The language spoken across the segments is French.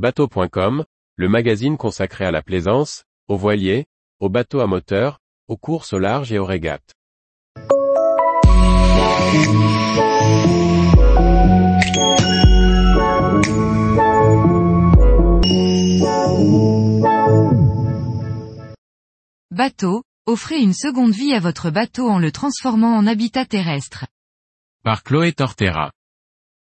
Bateau.com, le magazine consacré à la plaisance, aux voiliers, aux bateaux à moteur, aux courses au large et aux régates. Bateau, offrez une seconde vie à votre bateau en le transformant en habitat terrestre. Par Chloé Tortera.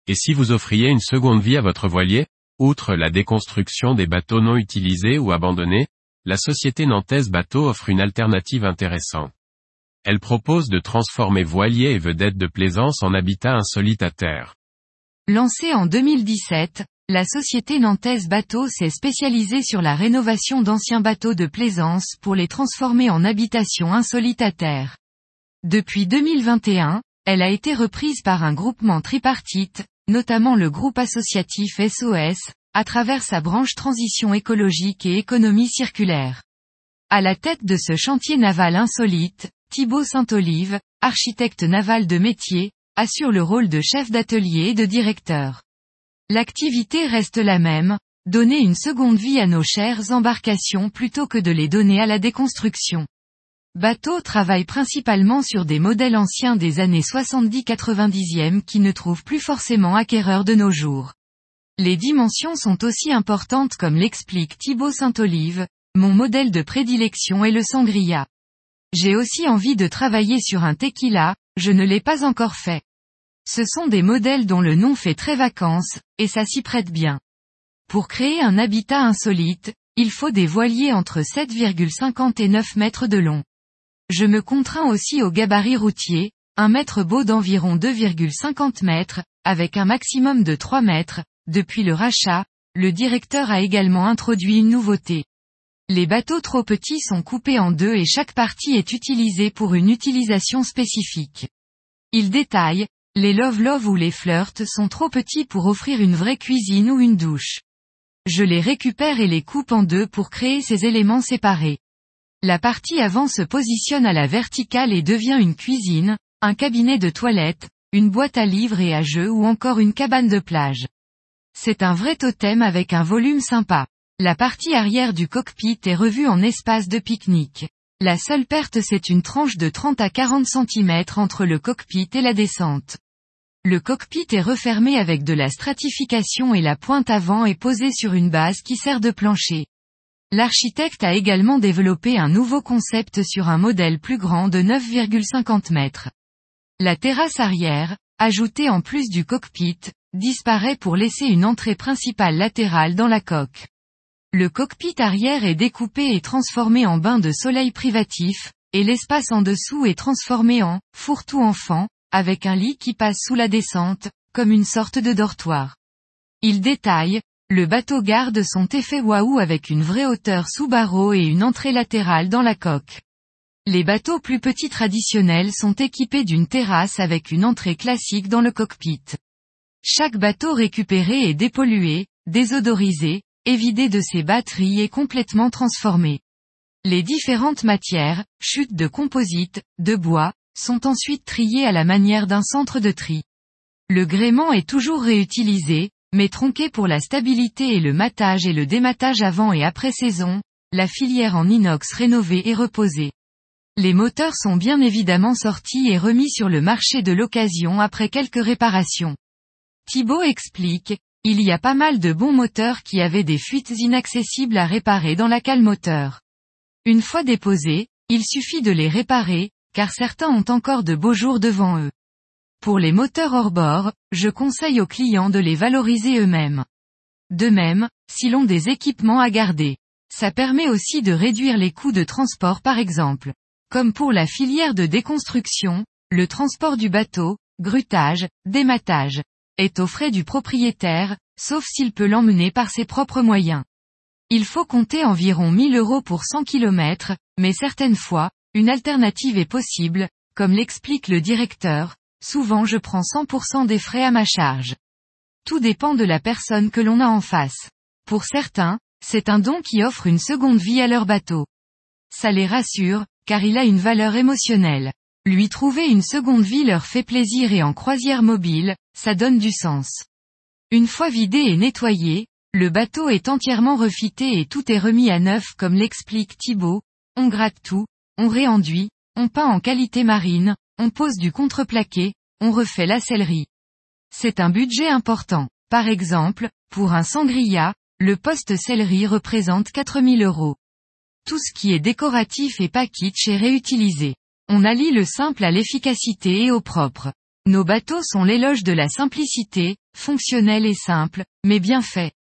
Et si vous offriez une seconde vie à votre voilier, outre la déconstruction des bateaux non utilisés ou abandonnés, la société nantaise Bateau offre une alternative intéressante. Elle propose de transformer voiliers et vedettes de plaisance en habitat insolite à terre. Lancée en 2017, la société nantaise Bateau s'est spécialisée sur la rénovation d'anciens bateaux de plaisance pour les transformer en habitations insolites à terre. Depuis 2021, elle a été reprise par un groupement tripartite, notamment le groupe associatif SOS, à travers sa branche transition écologique et économie circulaire. À la tête de ce chantier naval insolite, Thibaut Saint-Olive, architecte naval de métier, assure le rôle de chef d'atelier et de directeur. L'activité reste la même, donner une seconde vie à nos chères embarcations plutôt que de les donner à la déconstruction. Bateau travaille principalement sur des modèles anciens des années 70-90e qui ne trouvent plus forcément acquéreurs de nos jours. Les dimensions sont aussi importantes comme l'explique Thibaut Saint-Olive, mon modèle de prédilection est le sangria. J'ai aussi envie de travailler sur un tequila, je ne l'ai pas encore fait. Ce sont des modèles dont le nom fait très vacances, et ça s'y prête bien. Pour créer un habitat insolite, il faut des voiliers entre 7,50 et 9 mètres de long. Je me contrains aussi au gabarit routier, un mètre beau d'environ 2,50 mètres, avec un maximum de 3 mètres, depuis le rachat, le directeur a également introduit une nouveauté. Les bateaux trop petits sont coupés en deux et chaque partie est utilisée pour une utilisation spécifique. Il détaille, les love-love ou les flirts sont trop petits pour offrir une vraie cuisine ou une douche. Je les récupère et les coupe en deux pour créer ces éléments séparés. La partie avant se positionne à la verticale et devient une cuisine, un cabinet de toilette, une boîte à livres et à jeux ou encore une cabane de plage. C'est un vrai totem avec un volume sympa. La partie arrière du cockpit est revue en espace de pique-nique. La seule perte c'est une tranche de 30 à 40 cm entre le cockpit et la descente. Le cockpit est refermé avec de la stratification et la pointe avant est posée sur une base qui sert de plancher. L'architecte a également développé un nouveau concept sur un modèle plus grand de 9,50 mètres. La terrasse arrière, ajoutée en plus du cockpit, disparaît pour laisser une entrée principale latérale dans la coque. Le cockpit arrière est découpé et transformé en bain de soleil privatif, et l'espace en dessous est transformé en fourre-tout enfant, avec un lit qui passe sous la descente, comme une sorte de dortoir. Il détaille, le bateau garde son effet waouh avec une vraie hauteur sous barreau et une entrée latérale dans la coque. Les bateaux plus petits traditionnels sont équipés d'une terrasse avec une entrée classique dans le cockpit. Chaque bateau récupéré est dépollué, désodorisé, évidé de ses batteries et complètement transformé. Les différentes matières, chutes de composite, de bois, sont ensuite triées à la manière d'un centre de tri. Le gréement est toujours réutilisé, mais tronqué pour la stabilité et le matage et le dématage avant et après saison, la filière en inox rénovée et reposée. Les moteurs sont bien évidemment sortis et remis sur le marché de l'occasion après quelques réparations. Thibaut explique, il y a pas mal de bons moteurs qui avaient des fuites inaccessibles à réparer dans la cale moteur. Une fois déposés, il suffit de les réparer, car certains ont encore de beaux jours devant eux. Pour les moteurs hors bord, je conseille aux clients de les valoriser eux-mêmes. De même, si l'on des équipements à garder. Ça permet aussi de réduire les coûts de transport par exemple. Comme pour la filière de déconstruction, le transport du bateau, grutage, dématage est aux frais du propriétaire, sauf s'il peut l'emmener par ses propres moyens. Il faut compter environ 1000 euros pour 100 km, mais certaines fois, une alternative est possible, comme l'explique le directeur, souvent je prends 100% des frais à ma charge. Tout dépend de la personne que l'on a en face. Pour certains, c'est un don qui offre une seconde vie à leur bateau. Ça les rassure, car il a une valeur émotionnelle. Lui trouver une seconde vie leur fait plaisir et en croisière mobile, ça donne du sens. Une fois vidé et nettoyé, Le bateau est entièrement refité et tout est remis à neuf comme l'explique Thibault. On gratte tout, on réenduit, on peint en qualité marine, on pose du contreplaqué, on refait la sellerie. C'est un budget important. Par exemple, pour un sangria, le poste sellerie représente 4000 euros. Tout ce qui est décoratif et package est réutilisé. On allie le simple à l'efficacité et au propre. Nos bateaux sont l'éloge de la simplicité, fonctionnels et simples, mais bien faits.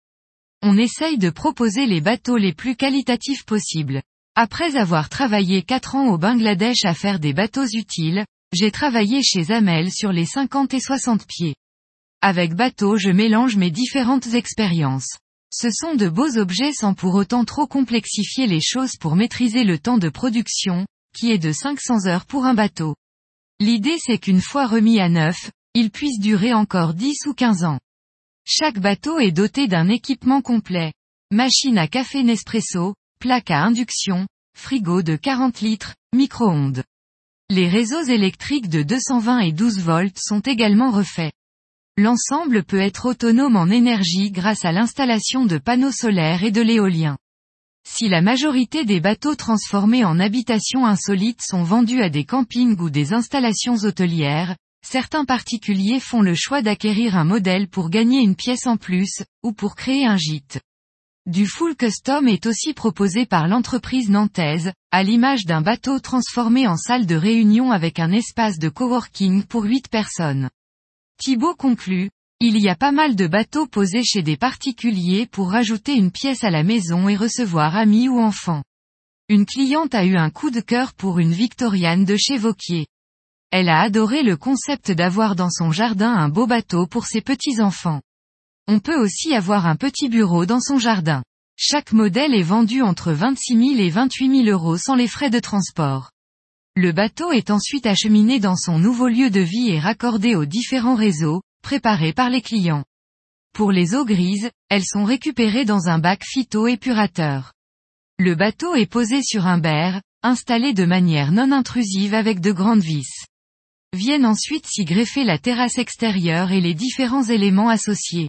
On essaye de proposer les bateaux les plus qualitatifs possibles. Après avoir travaillé 4 ans au Bangladesh à faire des bateaux utiles, j'ai travaillé chez Amel sur les 50 et 60 pieds. Avec bateau je mélange mes différentes expériences. Ce sont de beaux objets sans pour autant trop complexifier les choses pour maîtriser le temps de production, qui est de 500 heures pour un bateau. L'idée c'est qu'une fois remis à neuf, il puisse durer encore 10 ou 15 ans. Chaque bateau est doté d'un équipement complet. Machine à café Nespresso, plaque à induction, frigo de 40 litres, micro-ondes. Les réseaux électriques de 220 et 12 volts sont également refaits. L'ensemble peut être autonome en énergie grâce à l'installation de panneaux solaires et de l'éolien. Si la majorité des bateaux transformés en habitations insolites sont vendus à des campings ou des installations hôtelières, certains particuliers font le choix d'acquérir un modèle pour gagner une pièce en plus, ou pour créer un gîte. Du full custom est aussi proposé par l'entreprise nantaise, à l'image d'un bateau transformé en salle de réunion avec un espace de coworking pour 8 personnes. Thibault conclut, il y a pas mal de bateaux posés chez des particuliers pour rajouter une pièce à la maison et recevoir amis ou enfants. Une cliente a eu un coup de cœur pour une Victoriane de chez Vauquier. Elle a adoré le concept d'avoir dans son jardin un beau bateau pour ses petits-enfants. On peut aussi avoir un petit bureau dans son jardin. Chaque modèle est vendu entre 26 000 et 28 000 euros sans les frais de transport. Le bateau est ensuite acheminé dans son nouveau lieu de vie et raccordé aux différents réseaux, préparés par les clients. Pour les eaux grises, elles sont récupérées dans un bac phyto-épurateur. Le bateau est posé sur un berre, installé de manière non intrusive avec de grandes vis. Viennent ensuite s'y greffer la terrasse extérieure et les différents éléments associés.